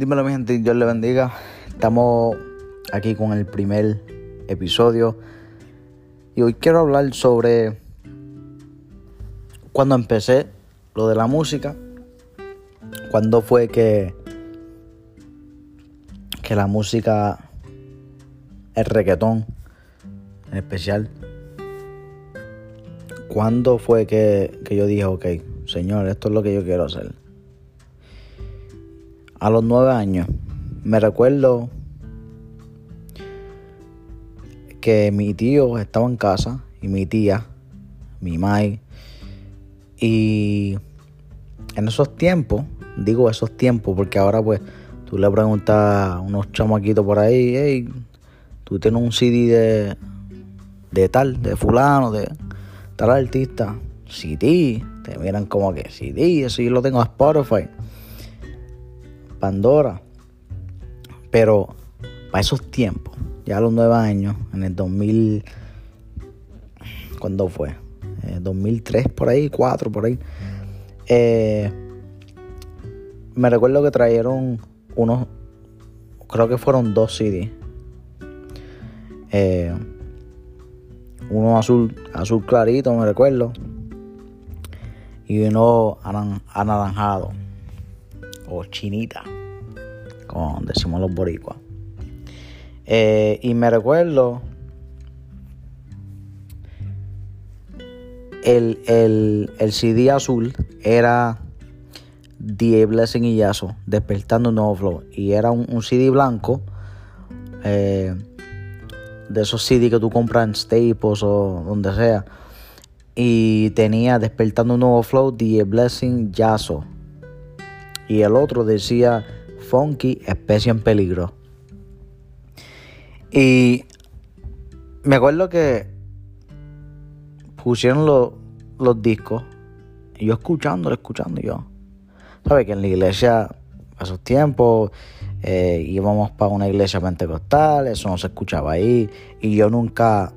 Dímelo mi gente, Dios le bendiga. Estamos aquí con el primer episodio y hoy quiero hablar sobre cuando empecé lo de la música, cuando fue que que la música, el reggaetón en especial, cuando fue que, que yo dije, ok, señor, esto es lo que yo quiero hacer. A los nueve años, me recuerdo que mi tío estaba en casa y mi tía, mi mai, y en esos tiempos, digo esos tiempos porque ahora pues tú le preguntas a unos chamaquitos por ahí, hey, tú tienes un CD de, de tal, de fulano, de tal artista, CD, te miran como que CD, eso yo lo tengo a Spotify, Pandora, pero para esos tiempos, ya a los nueve años, en el 2000, ¿cuándo fue? 2003 por ahí, 4 por ahí. Eh, me recuerdo que trajeron unos, creo que fueron dos CDs. Eh, uno azul, azul clarito, me recuerdo. Y uno anaranjado. O chinita. Como decimos los boricuas. Eh, y me recuerdo. El, el, el CD azul era The Blessing y Yaso, Despertando un Nuevo Flow. Y era un, CD blanco, eh, de esos CD que tú compras en Staples o donde sea. Y tenía Despertando un Nuevo Flow, The Blessing Yaso. Y el otro decía Funky, Especie en Peligro. Y me acuerdo que pusieron los discos. Y yo escuchándolo, escuchando yo. ¿Sabes? Que en la iglesia, a esos tiempos, eh, íbamos para una iglesia pentecostal, eso no se escuchaba ahí. Y yo nunca,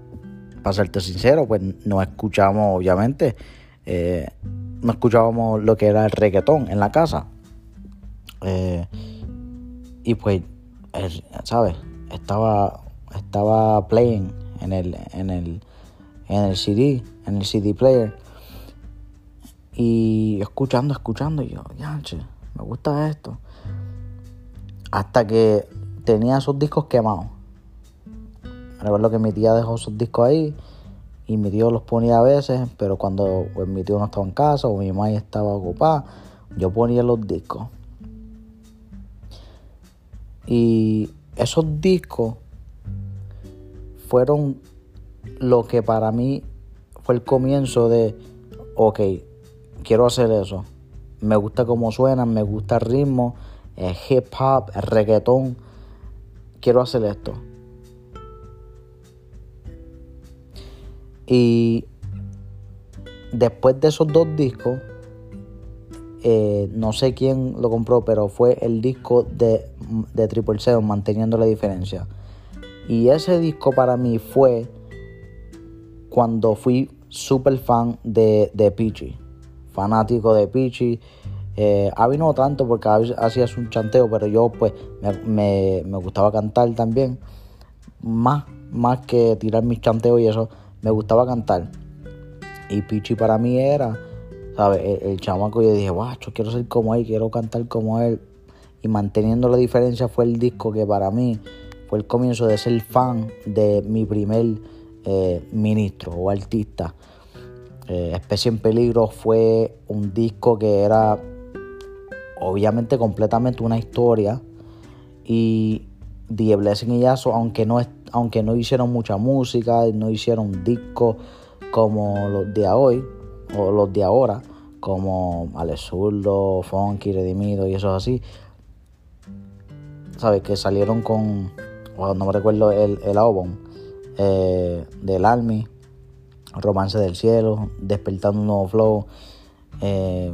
para serte sincero, pues no escuchábamos, obviamente, eh, no escuchábamos lo que era el reggaetón en la casa. Eh, y pues, ¿sabes? Estaba, estaba playing en el, en el, en el CD, en el CD player. Y escuchando, escuchando, y yo, yanche, me gusta esto. Hasta que tenía esos discos quemados. Recuerdo que mi tía dejó esos discos ahí y mi tío los ponía a veces, pero cuando pues, mi tío no estaba en casa o mi mamá estaba ocupada, yo ponía los discos. Y esos discos fueron lo que para mí fue el comienzo de, ok, quiero hacer eso. Me gusta cómo suenan, me gusta el ritmo, el hip hop, el reggaetón. Quiero hacer esto. Y después de esos dos discos, eh, no sé quién lo compró, pero fue el disco de, de Triple Seven, Manteniendo la Diferencia. Y ese disco para mí fue cuando fui super fan de, de Peachy fanático de Pichi. Eh, Avi no tanto porque hacía un chanteo, pero yo pues me, gustaba cantar también. Más, más que tirar mis chanteos y eso, me gustaba cantar. Y Pichi para mí era, ¿sabes? El, chamaco yo dije, guacho, quiero ser como él, quiero cantar como él. Y manteniendo la diferencia fue el disco que para mí fue el comienzo de ser fan de mi primer eh, ministro o artista. Eh, Especie en Peligro fue un disco que era obviamente completamente una historia y The Blessing y Yaso, aunque no, aunque no hicieron mucha música, no hicieron discos como los de hoy o los de ahora, como Alex Zurdo, Funky, Redimido y eso así, ¿sabes? Que salieron con, no me recuerdo el, el álbum eh, del Army Romance del Cielo, Despertando un Nuevo Flow. Eh,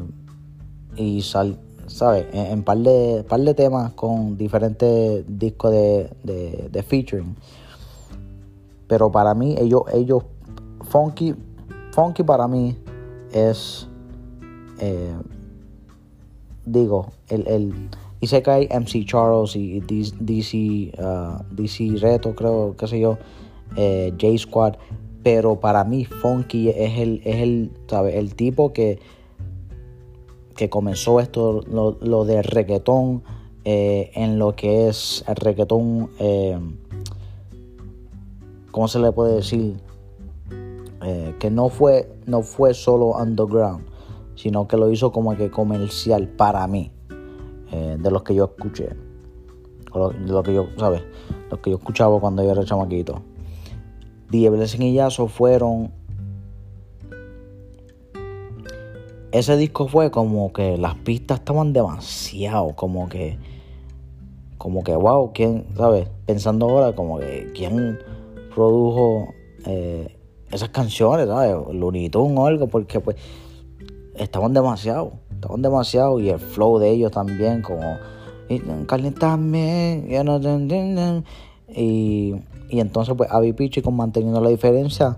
y sal, ¿sabes? En, par, de, par de temas con diferentes discos de, de, featuring. Pero para mí, ellos, ellos, Funky, Funky para mí es, eh, digo, el, Y hay MC Charles y DC, uh, DC Reto, creo, qué sé yo, eh, J Squad. Pero para mí Funky es el, es el, el tipo que, que comenzó esto, lo, lo de reggaetón, eh, en lo que es el reggaetón, eh, ¿cómo se le puede decir? Que no fue, no fue solo underground, sino que lo hizo como que comercial para mí, de los que yo escuché, de lo que yo, ¿sabes? Lo que yo escuchaba cuando yo era chamaquito. Die Blessing y Yaso fueron ese disco fue como que las pistas estaban demasiado, como que, como que, wow, ¿quién, sabes? Pensando ahora, como que, ¿quién produjo eh, esas canciones, sabes? Looney o algo, porque pues estaban demasiado, estaban demasiado, y el flow de ellos también, como, calentame, y, y entonces pues Avi Pichi con Manteniendo la Diferencia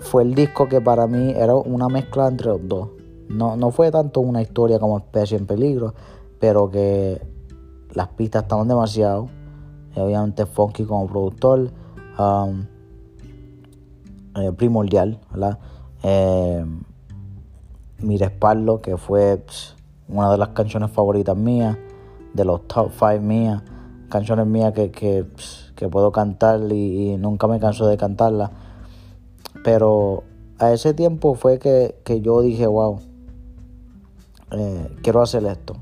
fue el disco que para mí era una mezcla entre los dos no, fue tanto una historia como Especie en Peligro, pero que las pistas estaban demasiado. obviamente Funky como productor, um, eh, primordial, ¿verdad? Eh, mi respaldo, que fue una de las canciones favoritas mías, de los top 5 mías, canciones mías que, que, puedo cantar y, nunca me canso de cantarla. Pero a ese tiempo fue que, que yo dije, wow, eh, quiero hacer esto,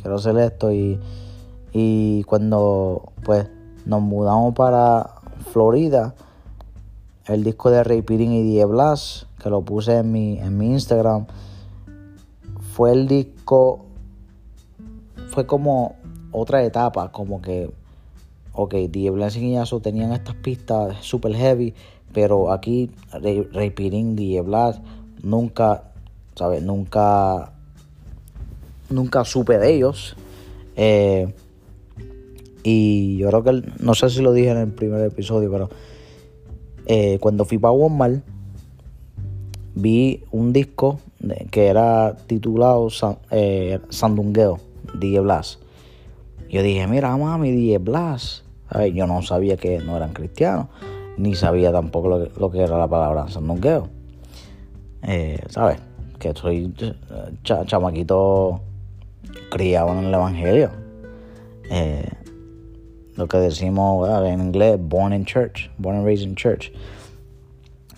quiero hacer esto y, y cuando pues nos mudamos para Florida, el disco de Ray Pirin y Die Blas, que lo puse en mi, en mi Instagram, fue el disco, fue como otra etapa, como que, ok, Die Blas y Yaso tenían estas pistas super heavy, pero aquí Ray, Ray Pirin, Die Blas, nunca, ¿sabes? Nunca nunca supe de ellos. Eh, y yo creo que, no sé si lo dije en el primer episodio, pero eh, cuando fui para Walmart, vi un disco que era titulado eh, Sandungueo, Die Blas. Yo dije, mira, mami, Die Blas. yo no sabía que no eran cristianos, ni sabía tampoco lo que, era la palabra Sandungueo. ¿Sabes? Que soy chamaquito criado en el Evangelio. Eh, lo que decimos en inglés, born in church, born and raised in church.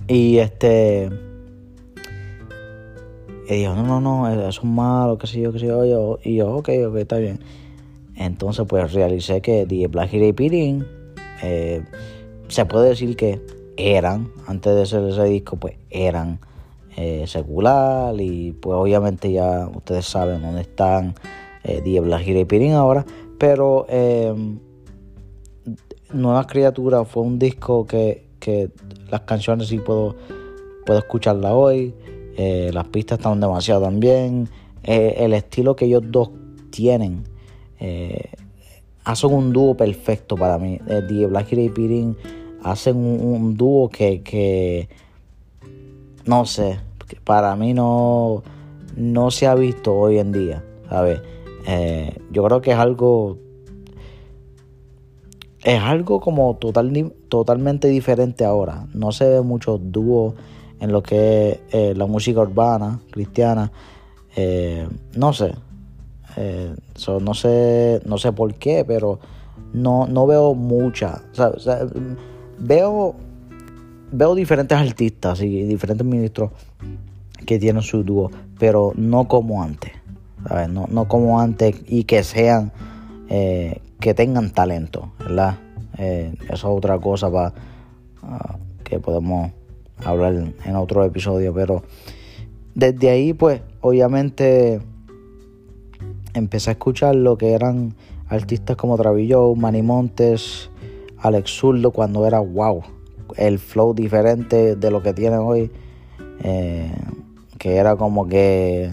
Y este. Y dijo, no, no, no, eso es malo, qué sé yo, qué sé yo. Y yo, ok, ok, está bien. Entonces, pues realicé que The Black Hero Pirin, eh, se puede decir que eran, antes de hacer ese disco, pues eran eh, secular. Y pues obviamente ya ustedes saben dónde están eh, y Pirin ahora, pero eh, Nuevas Criaturas fue un disco que, las canciones sí puedo, puedo escucharla hoy, eh, las pistas están demasiado también, eh, el estilo que ellos dos tienen hacen un dúo perfecto para mí. Die Black y Pirin hacen un, dúo que, que, no sé, para mí no, no se ha visto hoy en día, ¿sabes? Eh, yo creo que es algo. Es algo como total, totalmente diferente ahora. No se ve muchos dúos en lo que es eh, la música urbana, cristiana. Eh, no sé. no sé. No sé por qué, pero no, no veo muchas. veo. Veo diferentes artistas y diferentes ministros que tienen su dúo, pero no como antes. No, como antes y que sean, eh, que tengan talento, ¿verdad? Eh, eso es otra cosa para ah, que podemos hablar en otro episodio, pero desde ahí, pues, obviamente empecé a escuchar lo que eran artistas como Travillo, Manny Montes, Alex Zurdo, cuando era wow, el flow diferente de lo que tiene hoy, eh, que era como que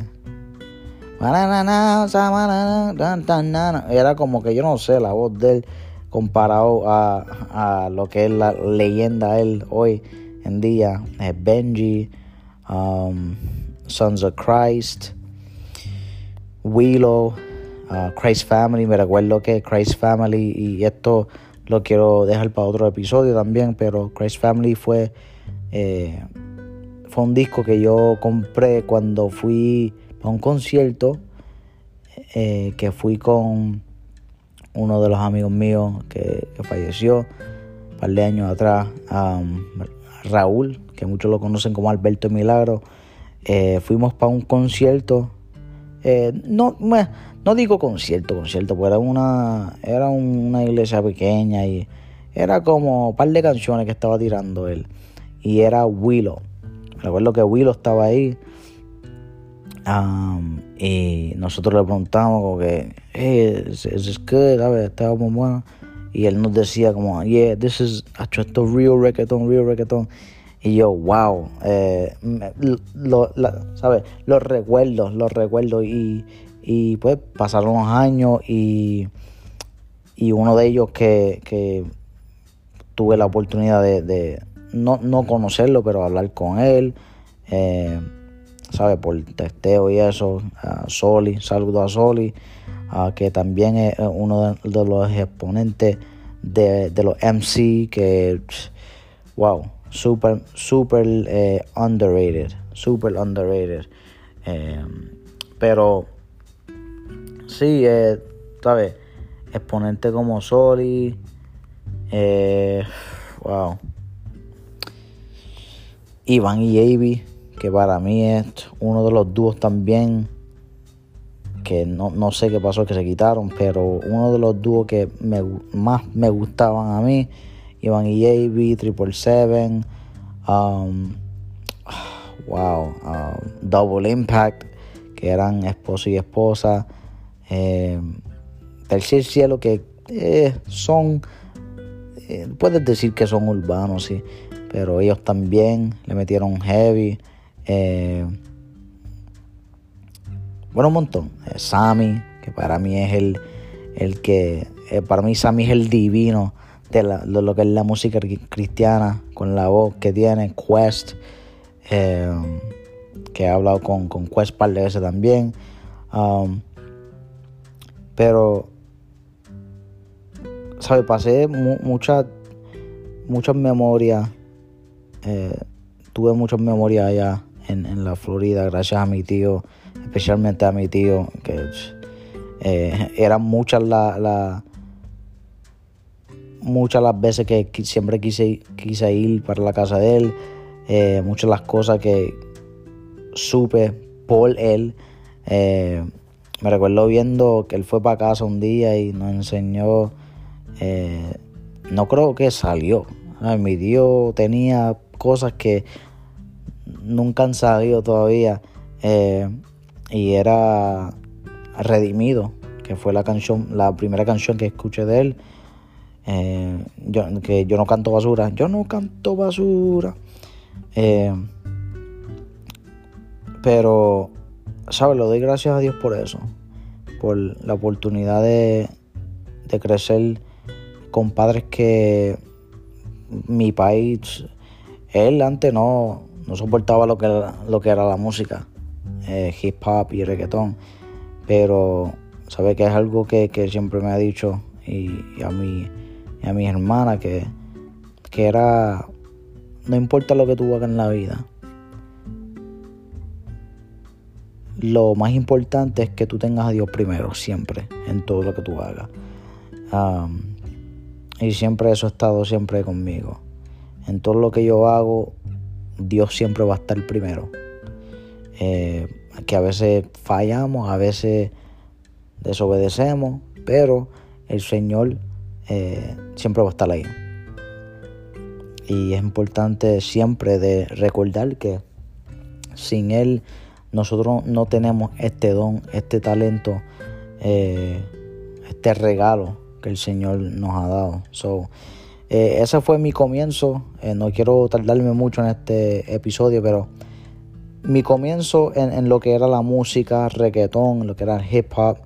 era como que yo no sé, la voz de él comparado a, lo que es la leyenda él hoy en día. Benji, um, Sons of Christ, Willow, Christ Family, me recuerdo que Christ Family, y esto lo quiero dejar para otro episodio también, pero Christ Family fue, eh, fue un disco que yo compré cuando fui a un concierto, eh, que fui con uno de los amigos míos que, falleció un par de años atrás, Raúl, que muchos lo conocen como Alberto Milagro. Eh, fuimos para un concierto. Eh, no, no digo concierto, concierto, porque era una, era una iglesia pequeña y era como un par de canciones que estaba tirando él. Y era Willow. Recuerdo que Willow estaba ahí. Y nosotros le preguntamos como que, hey, is, is good? Estaba muy bueno. Y él nos decía como, yeah, this is esto real reggaeton, real reggaeton. Y yo, wow, eh, lo, ¿sabes? Los recuerdos, los recuerdos. Y, y pues pasaron los años y, y uno de ellos que, que tuve la oportunidad de, no, no, conocerlo, pero hablar con él, eh, ¿sabes? Por testeo y eso, Soli, saludo a Soli, que también es uno de, los exponentes de, de, los MC que, wow, super, super eh, underrated, super underrated. Eh, pero sí, eh, ¿sabes? Exponente como Soli, eh, wow. Iván y Avi, que para mí es uno de los dúos también que no, no, sé qué pasó que se quitaron, pero uno de los dúos que me, más me gustaban a mí Iván y JB, Triple Seven, um, wow, um, Double Impact, que eran esposo y esposa, eh, Tercer Cielo, que eh, son, eh, puedes decir que son urbanos, sí, pero ellos también le metieron heavy. Eh, bueno, un montón. Sammy, que para mí es el, el que, para mí Sammy es el divino de, lo que es la música cristiana, con la voz que tiene, Quest, eh, que he hablado con, con Quest par de veces también. Um, pero, ¿sabes? Pasé muchas muchas memorias, eh, tuve muchas memorias allá en, la Florida, gracias a mi tío, especialmente a mi tío, que eh, eran muchas las muchas las veces que siempre quise, quise ir para la casa de él, eh, muchas las cosas que supe por él. Eh, me recuerdo viendo que él fue para casa un día y nos enseñó, eh, no creo que salió. mi tío tenía cosas que nunca han salido todavía y era Redimido, que fue la canción, la primera canción que escuché de él. Eh, yo, que yo no canto basura. Yo no canto basura. Eh, pero, ¿sabes? Lo doy gracias a Dios por eso. Por la oportunidad de, de crecer con padres que mi país, él antes no, no soportaba lo que, lo que era la música, eh, hip hop y reggaetón. Pero, ¿sabe que es algo que, que siempre me ha dicho y, y a mí a mis hermanas que, que era, no importa lo que tú hagas en la vida, lo más importante es que tú tengas a Dios primero, siempre, en todo lo que tú hagas. y siempre eso ha estado siempre conmigo. En todo lo que yo hago, Dios siempre va a estar primero. Eh, que a veces fallamos, a veces desobedecemos, pero el Señor eh, siempre va a estar ahí. Y es importante siempre de recordar que sin Él nosotros no tenemos este don, este talento, eh, este regalo que el Señor nos ha dado. So, eh, ese fue mi comienzo. no quiero tardarme mucho en este episodio, pero mi comienzo en, lo que era la música, reggaetón, lo que era el hip hop,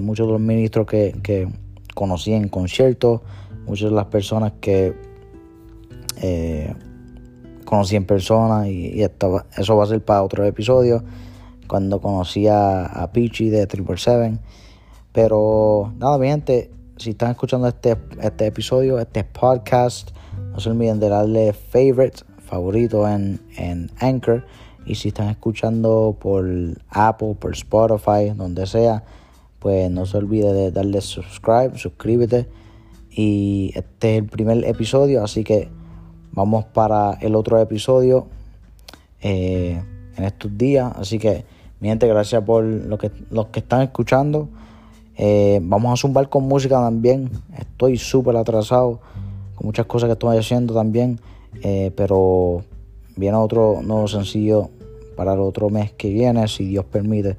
muchos de los ministros que, que conocí en conciertos, muchas de las personas que eh, conocí en persona y, eso va a ser para otro episodio, cuando conocí a, a Peachy de Triple Seven. Pero nada, mi gente, si están escuchando este, este episodio, este podcast, no se olviden de darle favorite, favorito en, en Anchor. Y si están escuchando por Apple, por Spotify, donde sea, pues no se olvide de darle subscribe, suscríbete. Y este es el primer episodio, así que vamos para el otro episodio eh, en estos días. Así que, mi gente, gracias por lo que, los que están escuchando. Eh, vamos a zumbar con música también. Estoy súper atrasado con muchas cosas que estoy haciendo también. Eh, pero viene otro nuevo sencillo para el otro mes que viene, si Dios permite.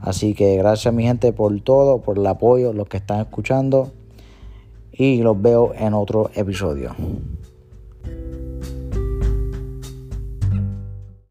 Así que gracias mi gente por todo, por el apoyo, los que están escuchando. Y los veo en otro episodio.